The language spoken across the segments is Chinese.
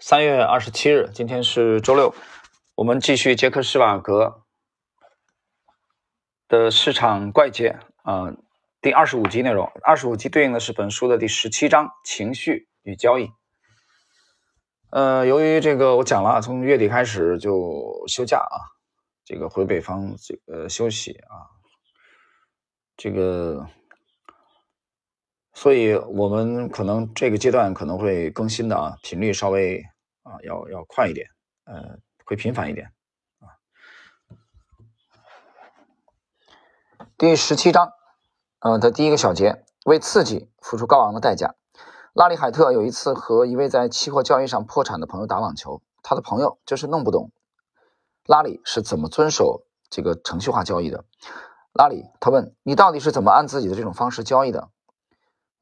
三月二十七日，今天是周六，我们继续杰克施瓦格的市场怪杰啊，第二十五集内容。二十五集对应的是本书的第十七章情绪与交易。呃，由于这个我讲了，从月底开始就休假啊，这个回北方这个休息啊，这个。所以我们可能这个阶段可能会更新的啊，频率稍微啊要要快一点，呃，会频繁一点啊。第十七章，呃的第一个小节，为刺激付出高昂的代价。拉里·海特有一次和一位在期货交易上破产的朋友打网球，他的朋友就是弄不懂拉里是怎么遵守这个程序化交易的。拉里，他问你到底是怎么按自己的这种方式交易的？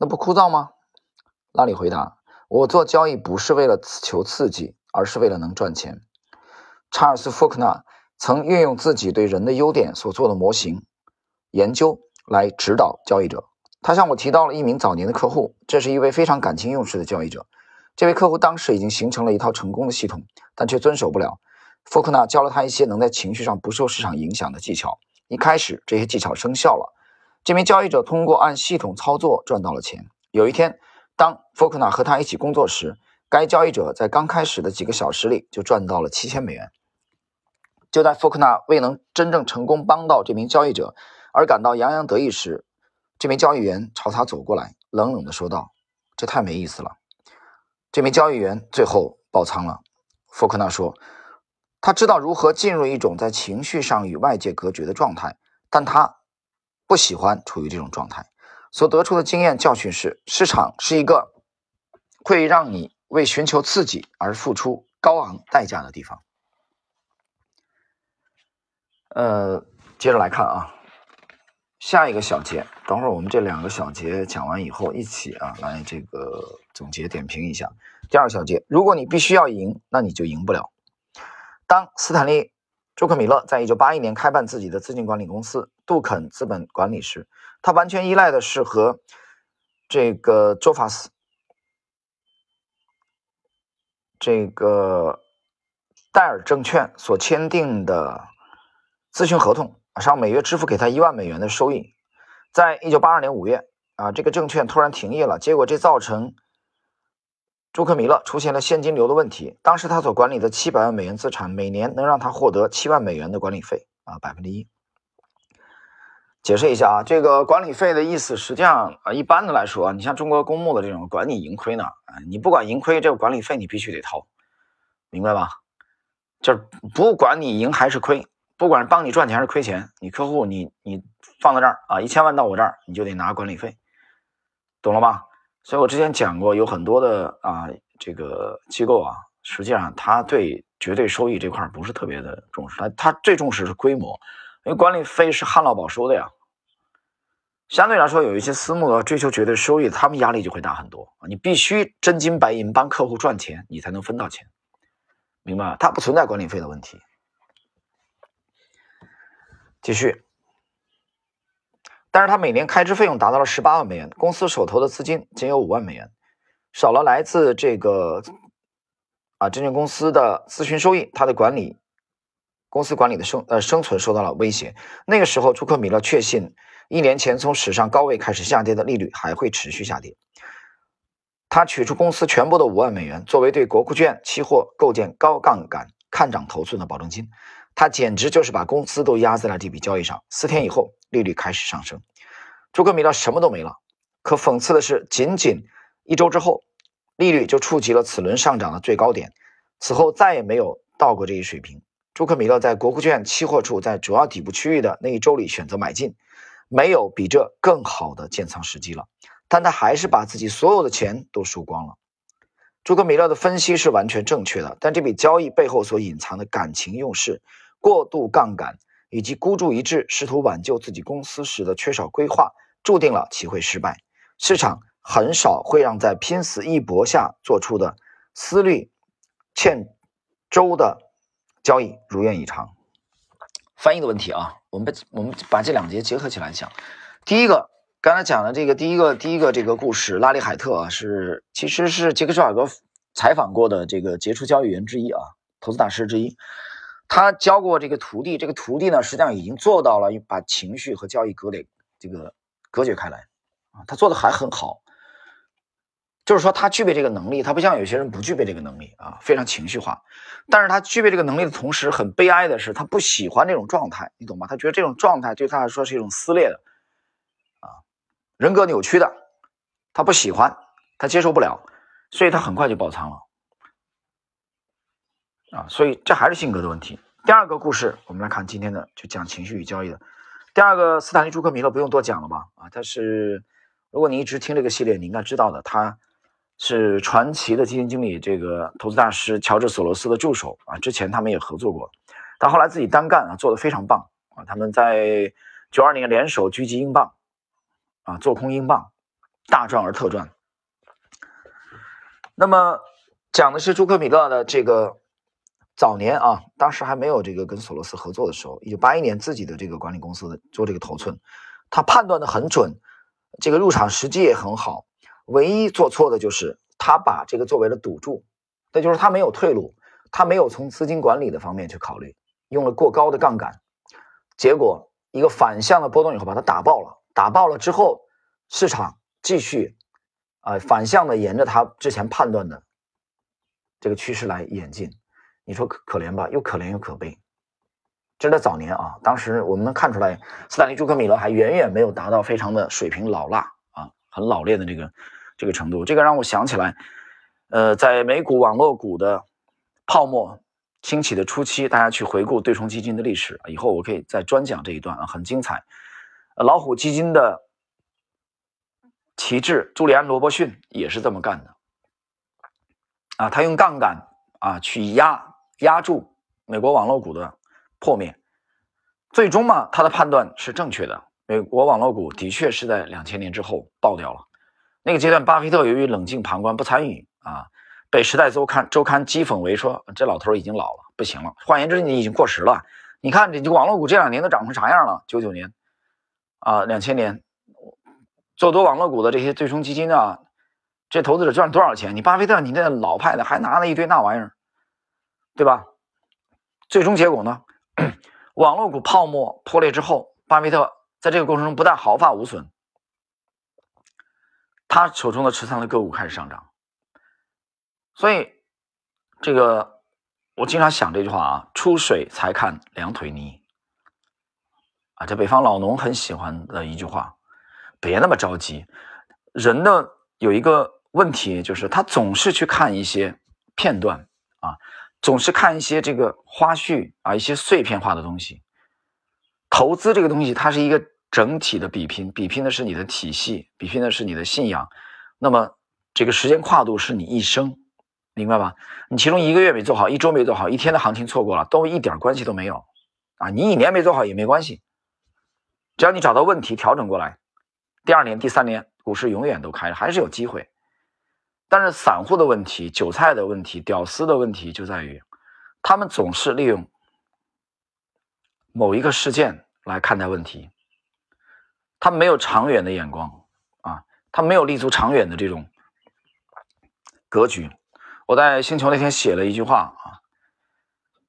那不枯燥吗？拉里回答：“我做交易不是为了求刺激，而是为了能赚钱。”查尔斯·福克纳曾运用自己对人的优点所做的模型研究来指导交易者。他向我提到了一名早年的客户，这是一位非常感情用事的交易者。这位客户当时已经形成了一套成功的系统，但却遵守不了。福克纳教了他一些能在情绪上不受市场影响的技巧。一开始，这些技巧生效了。这名交易者通过按系统操作赚到了钱。有一天，当福克纳和他一起工作时，该交易者在刚开始的几个小时里就赚到了七千美元。就在福克纳未能真正成功帮到这名交易者而感到洋洋得意时，这名交易员朝他走过来，冷冷地说道：“这太没意思了。”这名交易员最后爆仓了。福克纳说：“他知道如何进入一种在情绪上与外界隔绝的状态，但他。”不喜欢处于这种状态，所得出的经验教训是：市场是一个会让你为寻求刺激而付出高昂代价的地方。呃，接着来看啊，下一个小节，等会儿我们这两个小节讲完以后，一起啊来这个总结点评一下。第二小节，如果你必须要赢，那你就赢不了。当斯坦利。朱克米勒在一九八一年开办自己的资金管理公司杜肯资本管理时，他完全依赖的是和这个周法斯、这个戴尔证券所签订的咨询合同，上每月支付给他一万美元的收益。在一九八二年五月，啊，这个证券突然停业了，结果这造成。朱克米勒出现了现金流的问题。当时他所管理的七百万美元资产，每年能让他获得七万美元的管理费啊，百分之一。解释一下啊，这个管理费的意思，实际上啊，一般的来说，你像中国公募的这种管你盈亏呢，啊，你不管盈亏，这个管理费你必须得掏，明白吧？就是不管你赢还是亏，不管是帮你赚钱还是亏钱，你客户你你放在这儿啊，一千万到我这儿，你就得拿管理费，懂了吧？所以我之前讲过，有很多的啊，这个机构啊，实际上他对绝对收益这块不是特别的重视，他他最重视是规模，因为管理费是旱涝保收的呀。相对来说，有一些私募追求绝对收益，他们压力就会大很多啊。你必须真金白银帮客户赚钱，你才能分到钱，明白吗？它不存在管理费的问题。继续。但是他每年开支费用达到了十八万美元，公司手头的资金仅有五万美元，少了来自这个啊证券公司的咨询收益，他的管理公司管理的生呃生存受到了威胁。那个时候，朱克米勒确信，一年前从史上高位开始下跌的利率还会持续下跌。他取出公司全部的五万美元，作为对国库券期货构建高杠杆看涨头寸的保证金。他简直就是把公司都压在了这笔交易上。四天以后，利率开始上升，朱克米勒什么都没了。可讽刺的是，仅仅一周之后，利率就触及了此轮上涨的最高点，此后再也没有到过这一水平。朱克米勒在国库券期货处在主要底部区域的那一周里选择买进，没有比这更好的建仓时机了。但他还是把自己所有的钱都输光了。朱克米勒的分析是完全正确的，但这笔交易背后所隐藏的感情用事。过度杠杆以及孤注一掷试图挽救自己公司时的缺少规划，注定了其会失败。市场很少会让在拼死一搏下做出的思虑欠周的交易如愿以偿。翻译的问题啊，我们我们把这两节结合起来讲。第一个，刚才讲的这个第一个第一个这个故事，拉里海特啊，是其实是杰克施瓦格采访过的这个杰出交易员之一啊，投资大师之一。他教过这个徒弟，这个徒弟呢，实际上已经做到了把情绪和交易隔离这个隔绝开来啊，他做的还很好。就是说，他具备这个能力，他不像有些人不具备这个能力啊，非常情绪化。但是他具备这个能力的同时，很悲哀的是，他不喜欢这种状态，你懂吗？他觉得这种状态对他来说是一种撕裂的，人格扭曲的，他不喜欢，他接受不了，所以他很快就爆仓了，啊，所以这还是性格的问题。第二个故事，我们来看今天的，就讲情绪与交易的。第二个，斯坦利·朱克米勒不用多讲了吧？啊，他是，如果你一直听这个系列，你应该知道的，他。是传奇的基金经理，这个投资大师乔治索罗斯的助手啊，之前他们也合作过，他后来自己单干啊，做的非常棒啊。他们在九二年联手狙击英镑啊，做空英镑，大赚而特赚。那么讲的是朱克米勒的这个早年啊，当时还没有这个跟索罗斯合作的时候，一九八一年自己的这个管理公司做这个头寸，他判断的很准，这个入场时机也很好。唯一做错的就是他把这个作为了赌注，那就是他没有退路，他没有从资金管理的方面去考虑，用了过高的杠杆，结果一个反向的波动以后把它打爆了，打爆了之后，市场继续啊反向的沿着他之前判断的这个趋势来演进，你说可可怜吧？又可怜又可悲。这是早年啊，当时我们能看出来，斯坦利·朱克米勒还远远没有达到非常的水平老辣啊。很老练的这个这个程度，这个让我想起来，呃，在美股网络股的泡沫兴起的初期，大家去回顾对冲基金的历史，以后我可以再专讲这一段啊，很精彩。老虎基金的旗帜朱利安·罗伯逊也是这么干的啊，他用杠杆啊去压压住美国网络股的破灭，最终嘛，他的判断是正确的。美国网络股的确是在两千年之后爆掉了。那个阶段，巴菲特由于冷静旁观不参与啊，被《时代周刊》周刊讥讽为说这老头已经老了，不行了。换言之，你已经过时了。你看，这网络股这两年都涨成啥样了？九九年啊，两千年做多网络股的这些对冲基金啊，这投资者赚了多少钱？你巴菲特，你那老派的还拿了一堆那玩意儿，对吧？最终结果呢？网络股泡沫破裂之后，巴菲特。在这个过程中，不但毫发无损，他手中的持仓的个股开始上涨。所以，这个我经常想这句话啊：“出水才看两腿泥。”这北方老农很喜欢的一句话。别那么着急，人呢有一个问题，就是他总是去看一些片段啊，总是看一些这个花絮啊，一些碎片化的东西。投资这个东西，它是一个。整体的比拼，比拼的是你的体系，比拼的是你的信仰。那么，这个时间跨度是你一生，明白吧？你其中一个月没做好，一周没做好，一天的行情错过了，都一点关系都没有啊！你一年没做好也没关系，只要你找到问题调整过来，第二年、第三年股市永远都开，还是有机会。但是散户的问题、韭菜的问题、屌丝的问题就在于，他们总是利用某一个事件来看待问题。他没有长远的眼光啊，他没有立足长远的这种格局。我在星球那天写了一句话啊，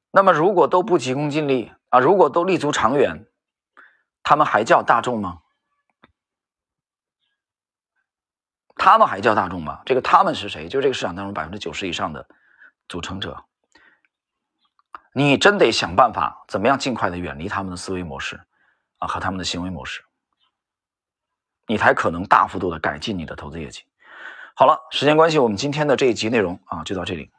那么如果都不急功近利啊，如果都立足长远，他们还叫大众吗？他们还叫大众吗？这个他们是谁？就是这个市场当中百分之九十以上的组成者。你真得想办法，怎么样尽快的远离他们的思维模式啊和他们的行为模式。你才可能大幅度的改进你的投资业绩。好了，时间关系，我们今天的这一集内容啊就到这里。